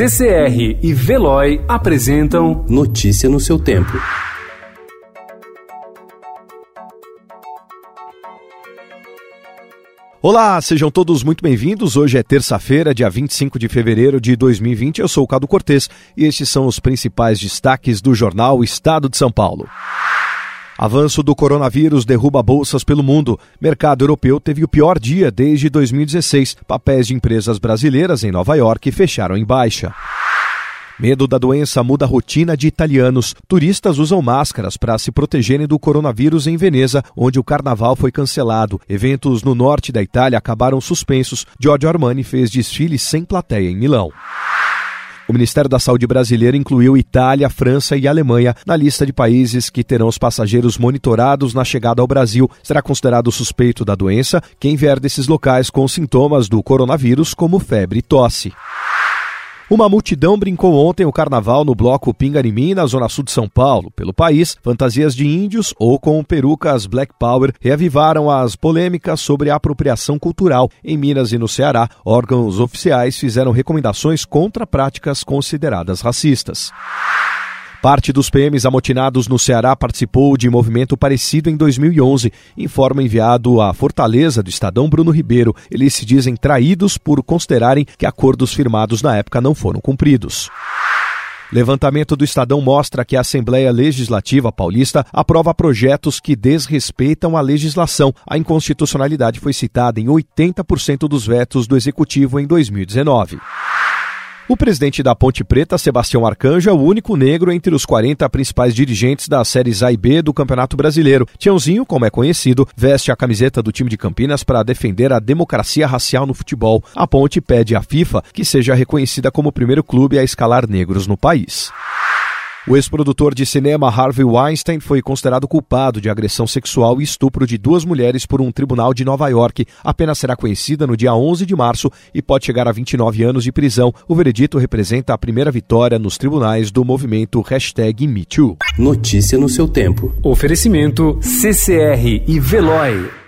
CCR e Veloy apresentam Notícia no seu tempo. Olá, sejam todos muito bem-vindos. Hoje é terça-feira, dia 25 de fevereiro de 2020. Eu sou o Cado Cortês e estes são os principais destaques do jornal Estado de São Paulo. Avanço do coronavírus derruba bolsas pelo mundo. Mercado europeu teve o pior dia desde 2016. Papéis de empresas brasileiras em Nova York fecharam em baixa. Medo da doença muda a rotina de italianos. Turistas usam máscaras para se protegerem do coronavírus em Veneza, onde o carnaval foi cancelado. Eventos no norte da Itália acabaram suspensos. Giorgio Armani fez desfile sem plateia em Milão. O Ministério da Saúde brasileiro incluiu Itália, França e Alemanha na lista de países que terão os passageiros monitorados na chegada ao Brasil. Será considerado suspeito da doença quem vier desses locais com sintomas do coronavírus, como febre e tosse. Uma multidão brincou ontem o carnaval no bloco Pinganimim, na zona sul de São Paulo. Pelo país, fantasias de índios ou com perucas Black Power reavivaram as polêmicas sobre a apropriação cultural. Em Minas e no Ceará, órgãos oficiais fizeram recomendações contra práticas consideradas racistas. Parte dos PMs amotinados no Ceará participou de movimento parecido em 2011, informa enviado à Fortaleza do Estadão Bruno Ribeiro. Eles se dizem traídos por considerarem que acordos firmados na época não foram cumpridos. Levantamento do Estadão mostra que a Assembleia Legislativa Paulista aprova projetos que desrespeitam a legislação. A inconstitucionalidade foi citada em 80% dos vetos do Executivo em 2019. O presidente da Ponte Preta, Sebastião Arcanjo, é o único negro entre os 40 principais dirigentes das séries A e B do Campeonato Brasileiro. Tiãozinho, como é conhecido, veste a camiseta do time de Campinas para defender a democracia racial no futebol. A Ponte pede à FIFA que seja reconhecida como o primeiro clube a escalar negros no país. O ex-produtor de cinema Harvey Weinstein foi considerado culpado de agressão sexual e estupro de duas mulheres por um tribunal de Nova York. A pena será conhecida no dia 11 de março e pode chegar a 29 anos de prisão. O veredito representa a primeira vitória nos tribunais do movimento hashtag MeToo. Notícia no seu tempo. Oferecimento CCR e Veloy.